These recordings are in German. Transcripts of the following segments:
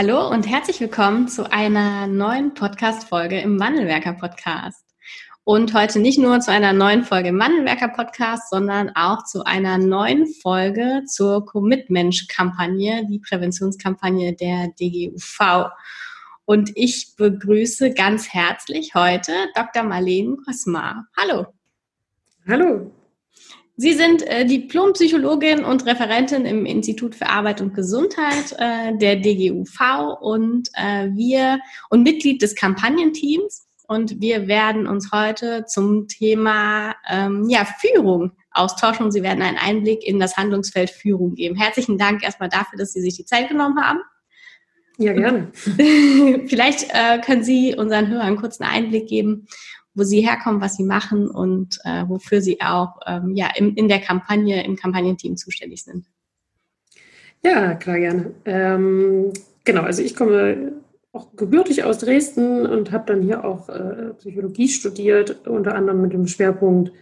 Hallo und herzlich willkommen zu einer neuen Podcast-Folge im Wandelwerker-Podcast. Und heute nicht nur zu einer neuen Folge im Wandelwerker-Podcast, sondern auch zu einer neuen Folge zur Commitment-Kampagne, die Präventionskampagne der DGUV. Und ich begrüße ganz herzlich heute Dr. Marlene Kosmar. Hallo. Hallo. Sie sind äh, Diplompsychologin und Referentin im Institut für Arbeit und Gesundheit äh, der DGUV und äh, wir und Mitglied des Kampagnenteams. Und wir werden uns heute zum Thema ähm, ja, Führung austauschen und Sie werden einen Einblick in das Handlungsfeld Führung geben. Herzlichen Dank erstmal dafür, dass Sie sich die Zeit genommen haben. Ja, gerne. Vielleicht äh, können Sie unseren Hörern kurz einen Einblick geben, wo sie herkommen, was sie machen und äh, wofür sie auch ähm, ja, im, in der Kampagne, im Kampagnenteam zuständig sind. Ja, klar, gerne. Ähm, genau, also ich komme auch gebürtig aus Dresden und habe dann hier auch äh, Psychologie studiert, unter anderem mit dem Schwerpunkt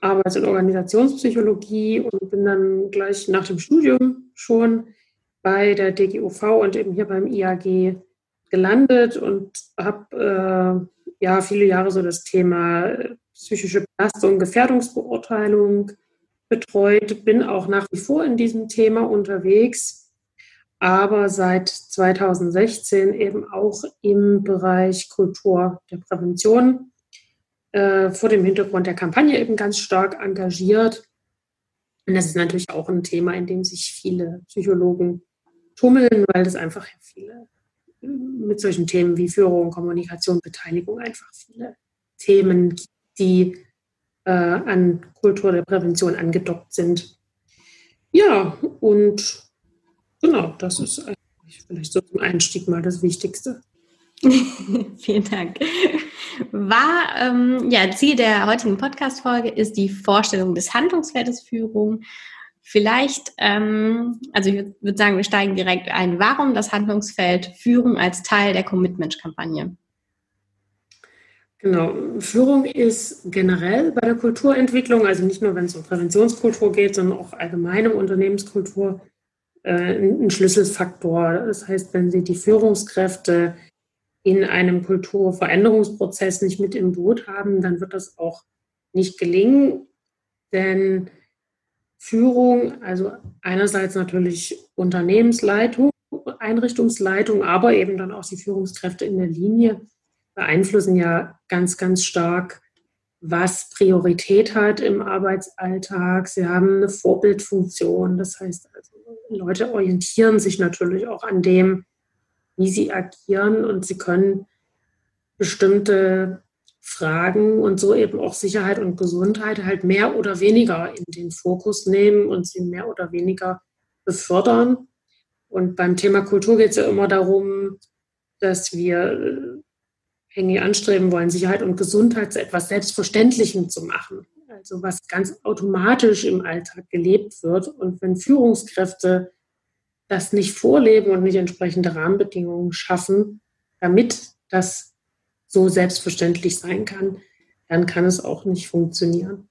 Arbeits- und Organisationspsychologie und bin dann gleich nach dem Studium schon bei der DGUV und eben hier beim IAG gelandet und habe äh, ja viele Jahre so das Thema äh, psychische Belastung, Gefährdungsbeurteilung betreut, bin auch nach wie vor in diesem Thema unterwegs, aber seit 2016 eben auch im Bereich Kultur der Prävention äh, vor dem Hintergrund der Kampagne eben ganz stark engagiert. Und das ist natürlich auch ein Thema, in dem sich viele Psychologen tummeln, weil es einfach viele mit solchen Themen wie Führung, Kommunikation, Beteiligung einfach viele Themen, die äh, an Kultur der Prävention angedockt sind. Ja, und genau, das ist eigentlich vielleicht so zum Einstieg mal das Wichtigste. Vielen Dank. War ähm, ja Ziel der heutigen Podcast-Folge ist die Vorstellung des Handlungsfeldes Führung Vielleicht, ähm, also ich würde sagen, wir steigen direkt ein. Warum das Handlungsfeld Führung als Teil der Commitment-Kampagne? Genau, Führung ist generell bei der Kulturentwicklung, also nicht nur wenn es um Präventionskultur geht, sondern auch allgemeine Unternehmenskultur, äh, ein Schlüsselfaktor. Das heißt, wenn Sie die Führungskräfte in einem Kulturveränderungsprozess nicht mit im Boot haben, dann wird das auch nicht gelingen, denn Führung, also einerseits natürlich Unternehmensleitung, Einrichtungsleitung, aber eben dann auch die Führungskräfte in der Linie beeinflussen ja ganz, ganz stark, was Priorität hat im Arbeitsalltag. Sie haben eine Vorbildfunktion. Das heißt, also, Leute orientieren sich natürlich auch an dem, wie sie agieren und sie können bestimmte Fragen und so eben auch Sicherheit und Gesundheit halt mehr oder weniger in den Fokus nehmen und sie mehr oder weniger befördern. Und beim Thema Kultur geht es ja immer darum, dass wir irgendwie anstreben wollen, Sicherheit und Gesundheit zu etwas Selbstverständlichem zu machen. Also was ganz automatisch im Alltag gelebt wird. Und wenn Führungskräfte das nicht vorleben und nicht entsprechende Rahmenbedingungen schaffen, damit das so selbstverständlich sein kann, dann kann es auch nicht funktionieren.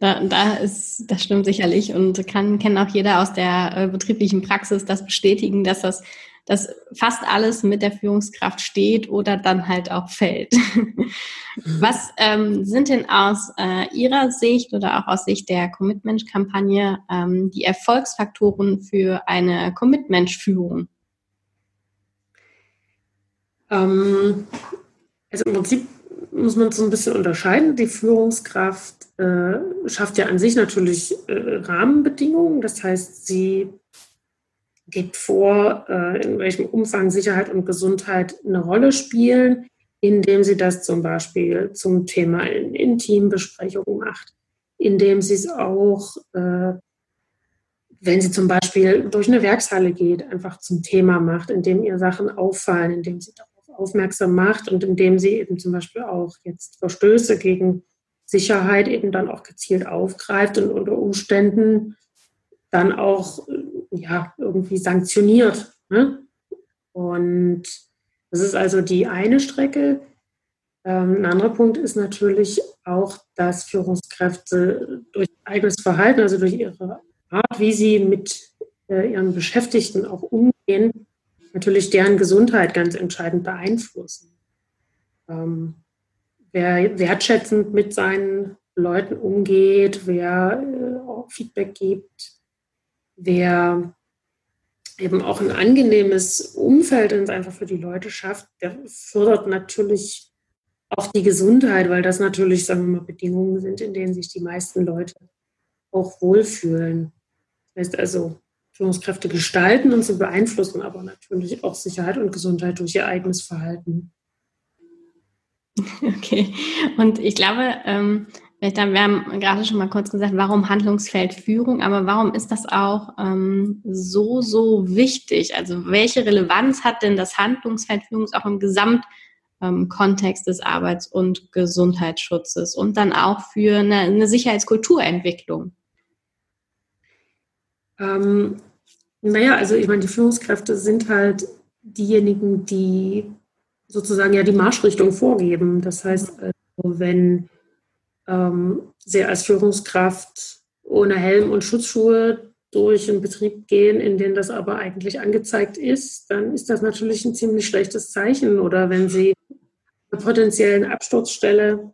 Da, da ist, das stimmt sicherlich und kann, kennt auch jeder aus der äh, betrieblichen Praxis das bestätigen, dass das, dass fast alles mit der Führungskraft steht oder dann halt auch fällt. Was ähm, sind denn aus äh, Ihrer Sicht oder auch aus Sicht der Commitment-Kampagne ähm, die Erfolgsfaktoren für eine Commitment-Führung? Ähm, also im Prinzip muss man so ein bisschen unterscheiden. Die Führungskraft äh, schafft ja an sich natürlich äh, Rahmenbedingungen. Das heißt, sie gibt vor, äh, in welchem Umfang Sicherheit und Gesundheit eine Rolle spielen, indem sie das zum Beispiel zum Thema in, in Teambesprechungen macht, indem sie es auch äh, wenn sie zum Beispiel durch eine Werkshalle geht, einfach zum Thema macht, indem ihr Sachen auffallen, indem sie darauf aufmerksam macht und indem sie eben zum Beispiel auch jetzt Verstöße gegen Sicherheit eben dann auch gezielt aufgreift und unter Umständen dann auch ja, irgendwie sanktioniert. Ne? Und das ist also die eine Strecke. Ähm, ein anderer Punkt ist natürlich auch, dass Führungskräfte durch eigenes Verhalten, also durch ihre Art, wie sie mit äh, ihren Beschäftigten auch umgehen, natürlich deren Gesundheit ganz entscheidend beeinflussen. Ähm, wer wertschätzend mit seinen Leuten umgeht, wer äh, Feedback gibt, wer eben auch ein angenehmes Umfeld und einfach für die Leute schafft, der fördert natürlich auch die Gesundheit, weil das natürlich, sagen wir mal, Bedingungen sind, in denen sich die meisten Leute auch wohlfühlen. Das heißt also, Führungskräfte gestalten und zu beeinflussen, aber natürlich auch Sicherheit und Gesundheit durch ihr eigenes Verhalten. Okay, und ich glaube, ähm, wir haben gerade schon mal kurz gesagt, warum Handlungsfeld Führung, aber warum ist das auch ähm, so, so wichtig? Also welche Relevanz hat denn das Handlungsfeld Führung auch im Gesamtkontext ähm, des Arbeits- und Gesundheitsschutzes und dann auch für eine, eine Sicherheitskulturentwicklung? Ähm, naja, also ich meine, die Führungskräfte sind halt diejenigen, die sozusagen ja die Marschrichtung vorgeben. Das heißt, also, wenn ähm, sie als Führungskraft ohne Helm und Schutzschuhe durch einen Betrieb gehen, in dem das aber eigentlich angezeigt ist, dann ist das natürlich ein ziemlich schlechtes Zeichen. Oder wenn sie einer potenziellen Absturzstelle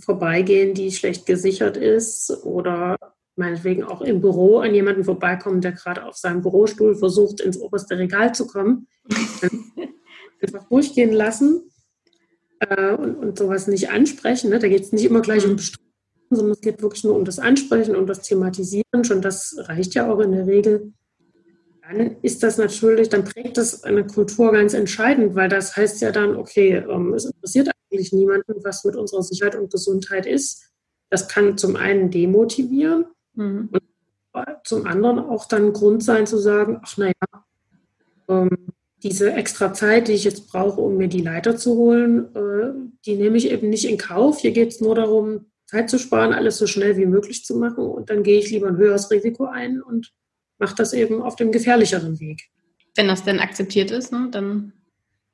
vorbeigehen, die schlecht gesichert ist oder meinetwegen auch im Büro an jemanden vorbeikommen, der gerade auf seinem Bürostuhl versucht, ins oberste Regal zu kommen, einfach durchgehen lassen äh, und, und sowas nicht ansprechen. Ne? Da geht es nicht immer gleich um Bestrafung, sondern es geht wirklich nur um das Ansprechen, um das Thematisieren. Schon das reicht ja auch in der Regel. Dann ist das natürlich, dann prägt das eine Kultur ganz entscheidend, weil das heißt ja dann, okay, ähm, es interessiert eigentlich niemanden, was mit unserer Sicherheit und Gesundheit ist. Das kann zum einen demotivieren Mhm. Und zum anderen auch dann Grund sein zu sagen, ach naja, ähm, diese extra Zeit, die ich jetzt brauche, um mir die Leiter zu holen, äh, die nehme ich eben nicht in Kauf. Hier geht es nur darum, Zeit zu sparen, alles so schnell wie möglich zu machen. Und dann gehe ich lieber ein höheres Risiko ein und mache das eben auf dem gefährlicheren Weg. Wenn das denn akzeptiert ist, ne, dann.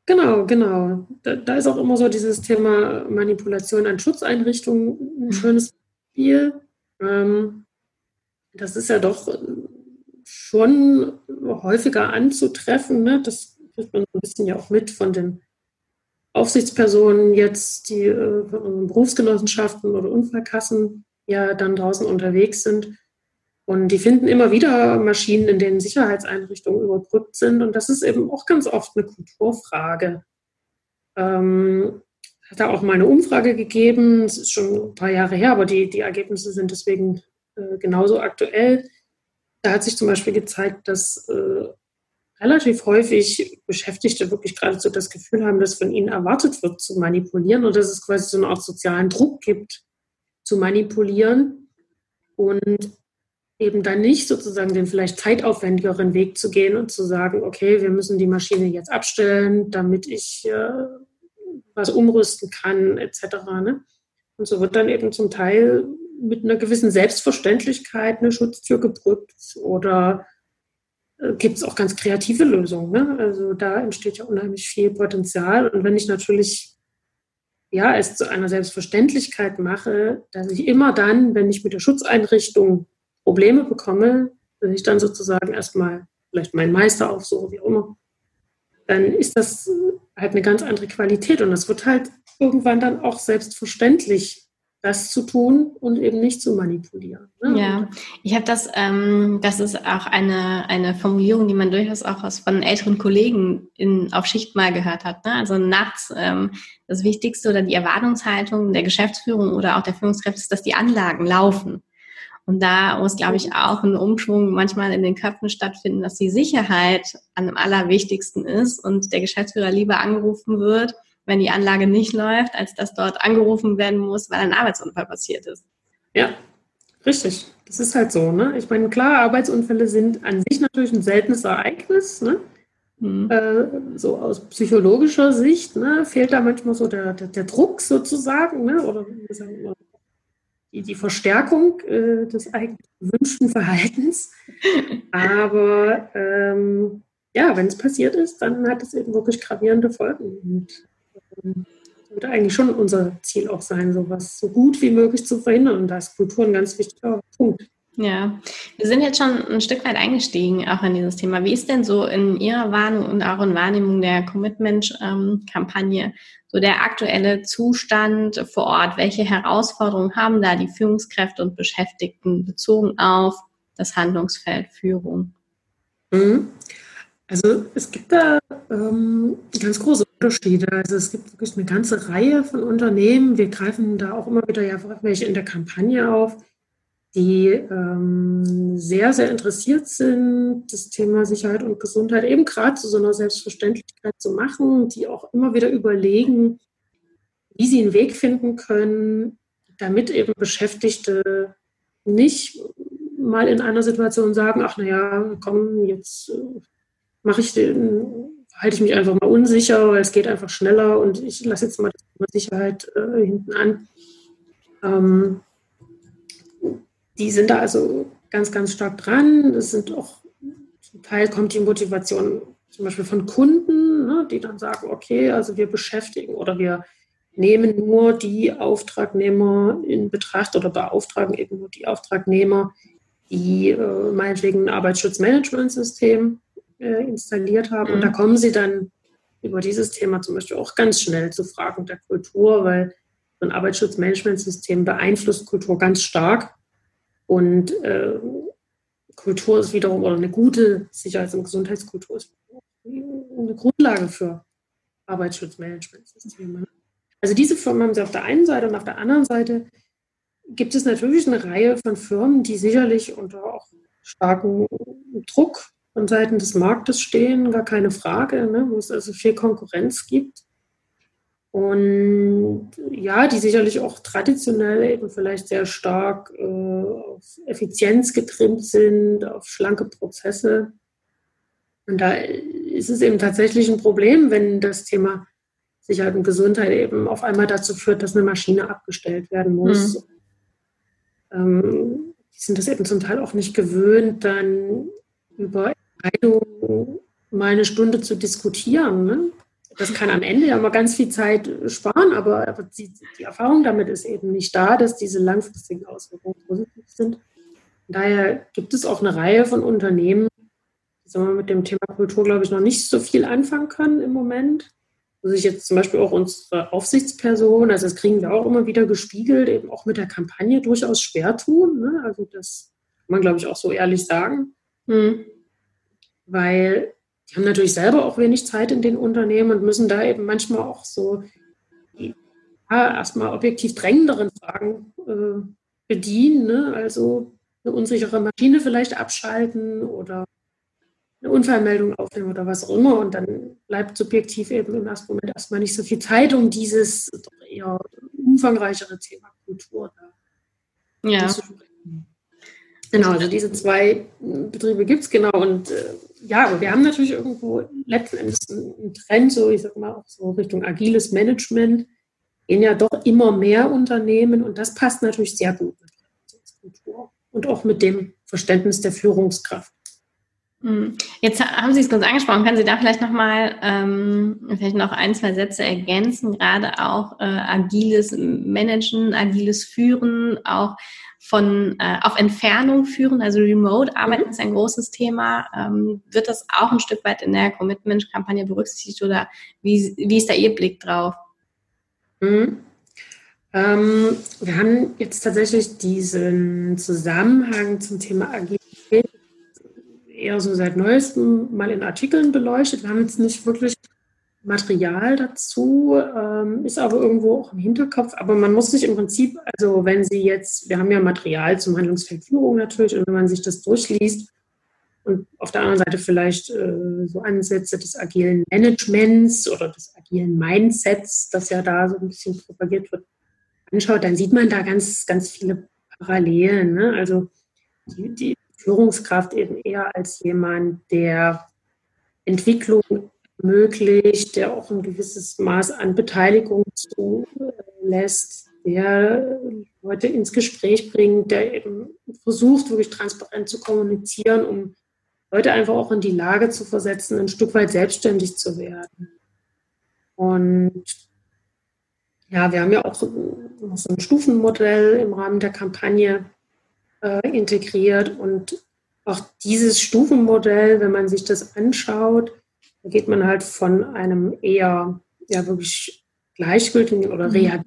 Genau, genau. Da, da, ist auch immer so dieses Thema Manipulation an Schutzeinrichtungen ein mhm. schönes Spiel. Ähm, das ist ja doch schon häufiger anzutreffen. Ne? Das kriegt man ein bisschen ja auch mit von den Aufsichtspersonen jetzt, die äh, von Berufsgenossenschaften oder Unfallkassen ja dann draußen unterwegs sind. Und die finden immer wieder Maschinen, in denen Sicherheitseinrichtungen überbrückt sind. Und das ist eben auch ganz oft eine Kulturfrage. Ähm, hat da auch mal eine Umfrage gegeben, es ist schon ein paar Jahre her, aber die, die Ergebnisse sind deswegen äh, genauso aktuell. Da hat sich zum Beispiel gezeigt, dass äh, relativ häufig Beschäftigte wirklich geradezu das Gefühl haben, dass von ihnen erwartet wird, zu manipulieren und dass es quasi so eine Art sozialen Druck gibt, zu manipulieren und eben dann nicht sozusagen den vielleicht zeitaufwendigeren Weg zu gehen und zu sagen, okay, wir müssen die Maschine jetzt abstellen, damit ich äh, was umrüsten kann, etc. Ne? Und so wird dann eben zum Teil mit einer gewissen Selbstverständlichkeit eine Schutztür gebrückt oder äh, gibt es auch ganz kreative Lösungen. Ne? Also da entsteht ja unheimlich viel Potenzial. Und wenn ich natürlich ja, es zu einer Selbstverständlichkeit mache, dass ich immer dann, wenn ich mit der Schutzeinrichtung Probleme bekomme, dass ich dann sozusagen erstmal vielleicht meinen Meister aufsuche, wie auch immer, dann ist das halt eine ganz andere Qualität und das wird halt irgendwann dann auch selbstverständlich das zu tun und eben nicht zu manipulieren. Ne? Ja, ich habe das, ähm, das ist auch eine, eine Formulierung, die man durchaus auch aus, von älteren Kollegen in, auf Schicht mal gehört hat. Ne? Also nachts ähm, das Wichtigste oder die Erwartungshaltung der Geschäftsführung oder auch der Führungskräfte ist, dass die Anlagen laufen. Und da muss, glaube ich, auch ein Umschwung manchmal in den Köpfen stattfinden, dass die Sicherheit an dem allerwichtigsten ist und der Geschäftsführer lieber angerufen wird, wenn die Anlage nicht läuft, als dass dort angerufen werden muss, weil ein Arbeitsunfall passiert ist. Ja, richtig. Das ist halt so. Ne? Ich meine, klar, Arbeitsunfälle sind an sich natürlich ein seltenes Ereignis. Ne? Mhm. Äh, so aus psychologischer Sicht ne, fehlt da manchmal so der, der, der Druck sozusagen ne? oder die, die Verstärkung äh, des eigentlich gewünschten Verhaltens. Aber ähm, ja, wenn es passiert ist, dann hat es eben wirklich gravierende Folgen. Und sollte eigentlich schon unser Ziel auch sein, sowas so gut wie möglich zu verhindern. Und da ist Kultur ein ganz wichtiger Punkt. Ja, wir sind jetzt schon ein Stück weit eingestiegen auch in dieses Thema. Wie ist denn so in Ihrer Wahrnehmung und auch in Wahrnehmung der Commitment-Kampagne so der aktuelle Zustand vor Ort? Welche Herausforderungen haben da die Führungskräfte und Beschäftigten bezogen auf das Handlungsfeld Führung? Mhm. Also es gibt da ähm, ganz große Unterschiede. Also es gibt wirklich eine ganze Reihe von Unternehmen. Wir greifen da auch immer wieder ja welche in der Kampagne auf, die ähm, sehr, sehr interessiert sind, das Thema Sicherheit und Gesundheit eben gerade zu so einer Selbstverständlichkeit zu machen, die auch immer wieder überlegen, wie sie einen Weg finden können, damit eben Beschäftigte nicht mal in einer Situation sagen, ach naja, komm, jetzt mache ich den, halte ich mich einfach mal unsicher, weil es geht einfach schneller und ich lasse jetzt mal Thema Sicherheit äh, hinten an. Ähm, die sind da also ganz, ganz stark dran. Das sind auch, zum Teil kommt die Motivation zum Beispiel von Kunden, ne, die dann sagen, okay, also wir beschäftigen oder wir nehmen nur die Auftragnehmer in Betracht oder beauftragen eben nur die Auftragnehmer, die äh, meinetwegen ein Arbeitsschutzmanagementsystem äh, installiert haben. Mhm. Und da kommen sie dann über dieses Thema zum Beispiel auch ganz schnell zu Fragen der Kultur, weil so ein Arbeitsschutzmanagementsystem beeinflusst Kultur ganz stark. Und äh, Kultur ist wiederum, oder eine gute Sicherheits- und Gesundheitskultur ist eine Grundlage für Arbeitsschutzmanagementsysteme. Also diese Firmen haben sie auf der einen Seite und auf der anderen Seite gibt es natürlich eine Reihe von Firmen, die sicherlich unter auch starkem Druck von Seiten des Marktes stehen, gar keine Frage, ne, wo es also viel Konkurrenz gibt. Und ja, die sicherlich auch traditionell eben vielleicht sehr stark äh, auf Effizienz getrimmt sind, auf schlanke Prozesse. Und da ist es eben tatsächlich ein Problem, wenn das Thema Sicherheit und Gesundheit eben auf einmal dazu führt, dass eine Maschine abgestellt werden muss. Mhm. Ähm, die sind das eben zum Teil auch nicht gewöhnt, dann über Entscheidung mal eine Stunde zu diskutieren. Ne? Das kann am Ende ja mal ganz viel Zeit sparen, aber, die, die, Erfahrung damit ist eben nicht da, dass diese langfristigen Auswirkungen positiv sind. Daher gibt es auch eine Reihe von Unternehmen, die sagen mit dem Thema Kultur, glaube ich, noch nicht so viel anfangen können im Moment. Wo sich jetzt zum Beispiel auch unsere Aufsichtsperson, also das kriegen wir auch immer wieder gespiegelt, eben auch mit der Kampagne durchaus schwer tun. Ne? Also das kann man, glaube ich, auch so ehrlich sagen. Hm weil die haben natürlich selber auch wenig Zeit in den Unternehmen und müssen da eben manchmal auch so ja, erstmal objektiv drängenderen Fragen äh, bedienen. Ne? Also eine unsichere Maschine vielleicht abschalten oder eine Unfallmeldung aufnehmen oder was auch immer. Und dann bleibt subjektiv eben im ersten Moment erstmal nicht so viel Zeit, um dieses doch eher umfangreichere Thema Kultur da ja. zu sprechen. Genau, also diese zwei Betriebe gibt es genau. Und äh, ja, aber wir haben natürlich irgendwo letzten Endes einen Trend, so ich sag mal auch so Richtung agiles Management, gehen ja doch immer mehr Unternehmen und das passt natürlich sehr gut mit Kultur und auch mit dem Verständnis der Führungskraft. Hm. Jetzt haben Sie es kurz angesprochen. Können Sie da vielleicht nochmal ähm, vielleicht noch ein, zwei Sätze ergänzen, gerade auch äh, agiles Managen, agiles Führen, auch von äh, auf Entfernung führen, also Remote-Arbeiten mhm. ist ein großes Thema. Ähm, wird das auch ein Stück weit in der Commitment-Kampagne berücksichtigt oder wie, wie ist da Ihr Blick drauf? Mhm. Ähm, wir haben jetzt tatsächlich diesen Zusammenhang zum Thema Agilität eher so seit neuestem mal in Artikeln beleuchtet. Wir haben jetzt nicht wirklich Material dazu, ähm, ist aber irgendwo auch im Hinterkopf. Aber man muss sich im Prinzip, also wenn Sie jetzt, wir haben ja Material zum Handlungsfeld Führung natürlich, und wenn man sich das durchliest und auf der anderen Seite vielleicht äh, so Ansätze des agilen Managements oder des agilen Mindsets, das ja da so ein bisschen propagiert wird, anschaut, dann sieht man da ganz, ganz viele Parallelen. Ne? Also die, die Führungskraft eben eher als jemand, der Entwicklung ermöglicht, der auch ein gewisses Maß an Beteiligung zulässt, der Leute ins Gespräch bringt, der eben versucht, wirklich transparent zu kommunizieren, um Leute einfach auch in die Lage zu versetzen, ein Stück weit selbstständig zu werden. Und ja, wir haben ja auch so ein Stufenmodell im Rahmen der Kampagne äh, integriert. Und auch dieses Stufenmodell, wenn man sich das anschaut, da geht man halt von einem eher ja wirklich gleichgültigen oder mhm.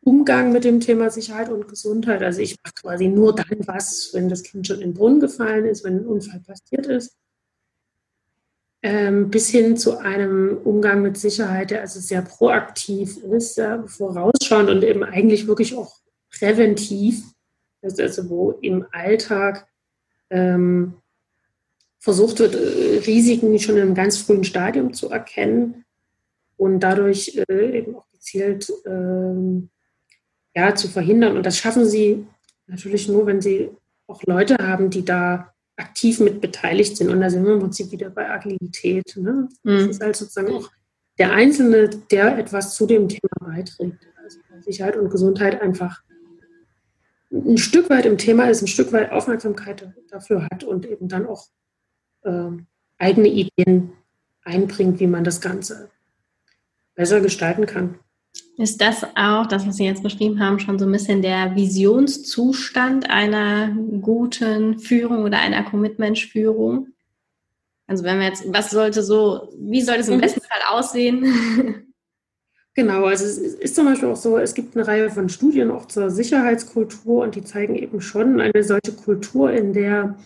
Umgang mit dem Thema Sicherheit und Gesundheit. Also ich mache quasi nur dann was, wenn das Kind schon in den Brunnen gefallen ist, wenn ein Unfall passiert ist. Ähm, bis hin zu einem Umgang mit Sicherheit, der also sehr proaktiv ist, ja, vorausschauend und eben eigentlich wirklich auch präventiv ist also, wo im Alltag ähm, versucht wird, äh, Risiken schon in einem ganz frühen Stadium zu erkennen und dadurch äh, eben auch gezielt ähm, ja, zu verhindern. Und das schaffen sie natürlich nur, wenn sie auch Leute haben, die da aktiv mit beteiligt sind. Und da sind wir im Prinzip wieder bei Agilität. Ne? Das mhm. ist halt sozusagen auch der Einzelne, der etwas zu dem Thema beiträgt. Also Sicherheit und Gesundheit einfach ein Stück weit im Thema ist, ein Stück weit Aufmerksamkeit dafür hat und eben dann auch äh, eigene Ideen einbringt, wie man das Ganze besser gestalten kann. Ist das auch, das, was Sie jetzt beschrieben haben, schon so ein bisschen der Visionszustand einer guten Führung oder einer Commitment-Führung? Also wenn wir jetzt, was sollte so, wie sollte es im mhm. besten Fall aussehen? Genau, also es ist zum Beispiel auch so, es gibt eine Reihe von Studien auch zur Sicherheitskultur und die zeigen eben schon eine solche Kultur, in der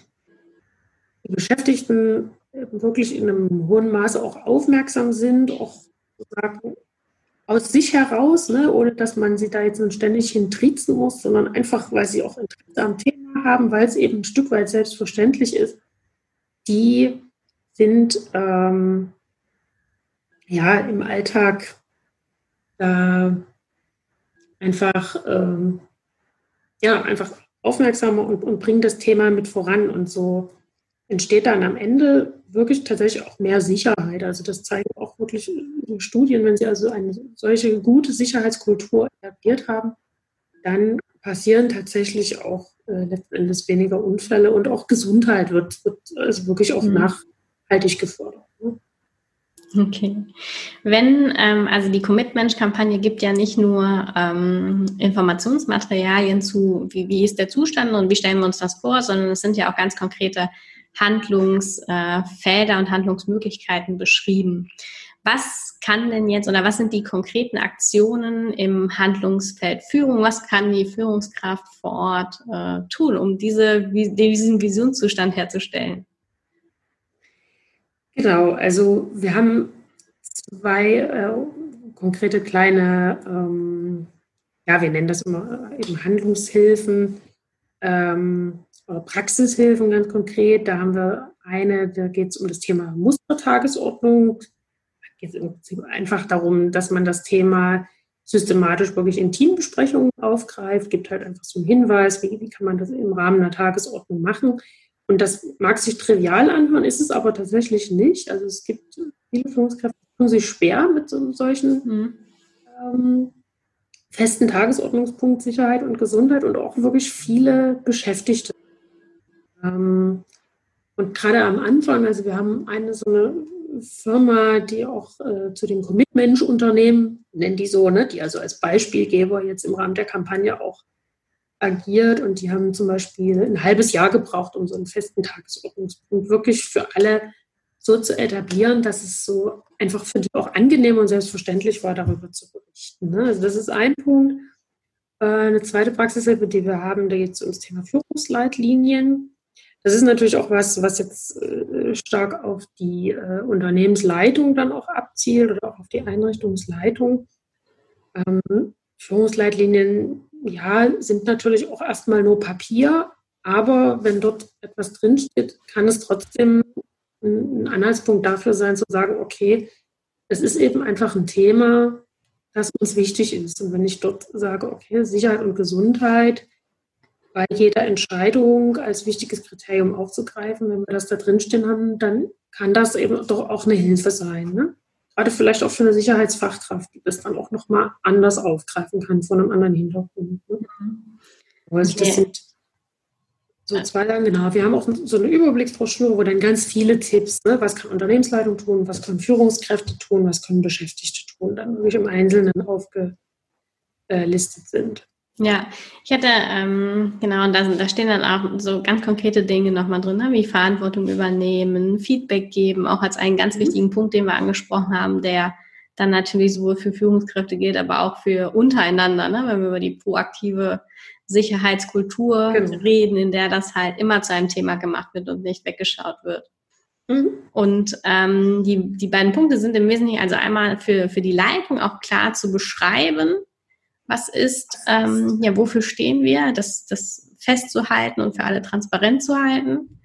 die Beschäftigten wirklich in einem hohen Maße auch aufmerksam sind, auch sozusagen aus sich heraus, ne, ohne dass man sie da jetzt ständig hintrizen muss, sondern einfach, weil sie auch Interesse am Thema haben, weil es eben ein Stück weit selbstverständlich ist, die sind ähm, ja im Alltag da einfach, ähm, ja, einfach aufmerksamer und, und bringen das Thema mit voran. Und so entsteht dann am Ende wirklich tatsächlich auch mehr Sicherheit. Also das zeigen auch wirklich Studien, wenn sie also eine solche gute Sicherheitskultur etabliert haben, dann passieren tatsächlich auch äh, letzten Endes weniger Unfälle und auch Gesundheit wird, wird also wirklich auch mhm. nachhaltig gefordert. Ne? Okay. Wenn, ähm, also die Commitment-Kampagne gibt ja nicht nur ähm, Informationsmaterialien zu, wie, wie ist der Zustand und wie stellen wir uns das vor, sondern es sind ja auch ganz konkrete Handlungsfelder äh, und Handlungsmöglichkeiten beschrieben. Was kann denn jetzt oder was sind die konkreten Aktionen im Handlungsfeld Führung? Was kann die Führungskraft vor Ort äh, tun, um diese, diesen Visionszustand herzustellen? Genau, also wir haben zwei äh, konkrete kleine, ähm, ja, wir nennen das immer äh, eben Handlungshilfen ähm, Praxishilfen ganz konkret. Da haben wir eine, da geht es um das Thema Mustertagesordnung. Da geht es einfach darum, dass man das Thema systematisch wirklich in Teambesprechungen aufgreift, gibt halt einfach so einen Hinweis, wie, wie kann man das im Rahmen einer Tagesordnung machen. Und das mag sich trivial anhören, ist es aber tatsächlich nicht. Also es gibt viele Führungskräfte, die tun sich schwer mit so, solchen mhm. ähm, festen Tagesordnungspunkt Sicherheit und Gesundheit und auch wirklich viele Beschäftigte. Ähm, und gerade am Anfang, also wir haben eine so eine Firma, die auch äh, zu den Commitment-Unternehmen, nennen die so, ne, die also als Beispielgeber jetzt im Rahmen der Kampagne auch agiert und die haben zum Beispiel ein halbes Jahr gebraucht, um so einen festen Tagesordnungspunkt wirklich für alle so zu etablieren, dass es so einfach für die auch angenehm und selbstverständlich war, darüber zu berichten. Ne? Also das ist ein Punkt. Äh, eine zweite Praxishilfe, die wir haben, da geht es ums Thema Führungsleitlinien. Das ist natürlich auch was, was jetzt äh, stark auf die äh, Unternehmensleitung dann auch abzielt oder auch auf die Einrichtungsleitung. Ähm, Führungsleitlinien ja, sind natürlich auch erstmal nur Papier, aber wenn dort etwas drinsteht, kann es trotzdem ein Anhaltspunkt dafür sein, zu sagen, okay, es ist eben einfach ein Thema, das uns wichtig ist. Und wenn ich dort sage, okay, Sicherheit und Gesundheit bei jeder Entscheidung als wichtiges Kriterium aufzugreifen. Wenn wir das da drinstehen haben, dann kann das eben doch auch eine Hilfe sein. Ne? Gerade vielleicht auch für eine Sicherheitsfachkraft, die das dann auch nochmal anders aufgreifen kann von einem anderen Hintergrund. Ne? Also das sind so zwei Sachen, genau. Wir haben auch so eine Überblicksbroschüre, wo dann ganz viele Tipps, ne, was kann Unternehmensleitung tun, was können Führungskräfte tun, was können Beschäftigte tun, dann wirklich im Einzelnen aufgelistet sind. Ja, ich hatte, ähm, genau, und da, da stehen dann auch so ganz konkrete Dinge nochmal drin, ne, wie Verantwortung übernehmen, Feedback geben, auch als einen ganz mhm. wichtigen Punkt, den wir angesprochen haben, der dann natürlich sowohl für Führungskräfte gilt, aber auch für untereinander, ne, wenn wir über die proaktive Sicherheitskultur genau. reden, in der das halt immer zu einem Thema gemacht wird und nicht weggeschaut wird. Mhm. Und ähm, die, die beiden Punkte sind im Wesentlichen also einmal für, für die Leitung auch klar zu beschreiben, was ist, ähm, ja, wofür stehen wir, das, das festzuhalten und für alle transparent zu halten.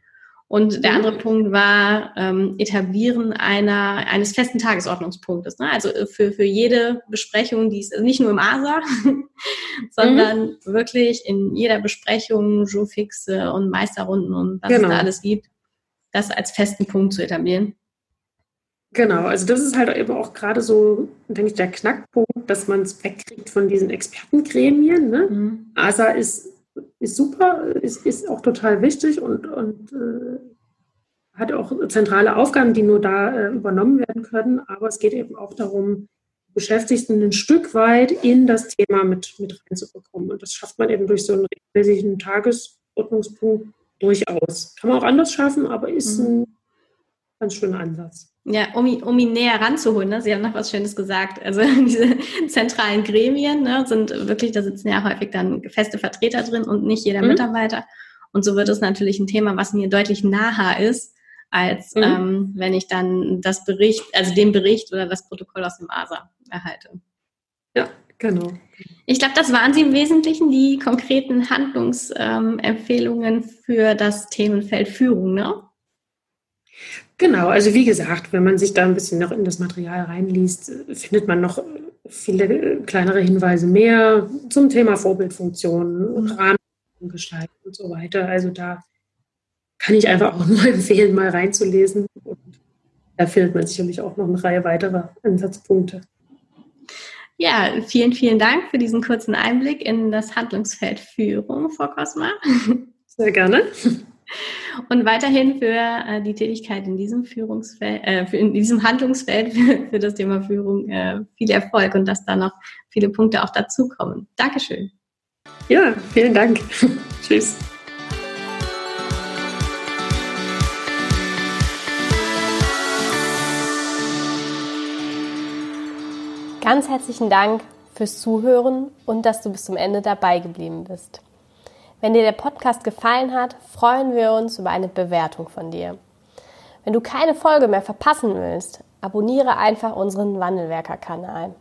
Und der mhm. andere Punkt war ähm, Etablieren einer, eines festen Tagesordnungspunktes. Ne? Also äh, für, für jede Besprechung, die ist also nicht nur im ASA, sondern mhm. wirklich in jeder Besprechung, Jourfixe und Meisterrunden und was genau. es da alles gibt, das als festen Punkt zu etablieren. Genau, also das ist halt eben auch gerade so, denke ich, der Knackpunkt, dass man es wegkriegt von diesen Expertengremien. Ne? Mhm. ASA ist, ist super, ist, ist auch total wichtig und, und äh, hat auch zentrale Aufgaben, die nur da äh, übernommen werden können. Aber es geht eben auch darum, Beschäftigten ein Stück weit in das Thema mit, mit reinzubekommen. Und das schafft man eben durch so einen regelmäßigen Tagesordnungspunkt durchaus. Kann man auch anders schaffen, aber ist mhm. ein ganz schöner Ansatz. Ja, um, um ihn näher ranzuholen, ne? Sie haben noch was Schönes gesagt. Also diese zentralen Gremien ne, sind wirklich, da sitzen ja häufig dann feste Vertreter drin und nicht jeder mhm. Mitarbeiter. Und so wird es natürlich ein Thema, was mir deutlich naher ist, als mhm. ähm, wenn ich dann das Bericht, also den Bericht oder das Protokoll aus dem ASA erhalte. Ja, genau. Ich glaube, das waren sie im Wesentlichen, die konkreten Handlungsempfehlungen ähm, für das Themenfeld Führung, ne? Genau, also wie gesagt, wenn man sich da ein bisschen noch in das Material reinliest, findet man noch viele kleinere Hinweise mehr zum Thema Vorbildfunktion, mhm. Rahmengestaltung und so weiter. Also da kann ich einfach auch nur empfehlen, mal reinzulesen. Und da findet man sicherlich auch noch eine Reihe weiterer Ansatzpunkte. Ja, vielen, vielen Dank für diesen kurzen Einblick in das Handlungsfeld Führung, Frau Kosma. Sehr gerne und weiterhin für äh, die Tätigkeit in diesem Führungsfeld, äh, für, in diesem Handlungsfeld für, für das Thema Führung äh, viel Erfolg und dass da noch viele Punkte auch dazukommen. Dankeschön. Ja, vielen Dank. Tschüss. Ganz herzlichen Dank fürs Zuhören und dass du bis zum Ende dabei geblieben bist. Wenn dir der Podcast gefallen hat, freuen wir uns über eine Bewertung von dir. Wenn du keine Folge mehr verpassen willst, abonniere einfach unseren Wandelwerker-Kanal.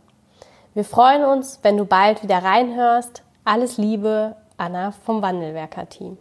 Wir freuen uns, wenn du bald wieder reinhörst. Alles Liebe, Anna vom Wandelwerker-Team.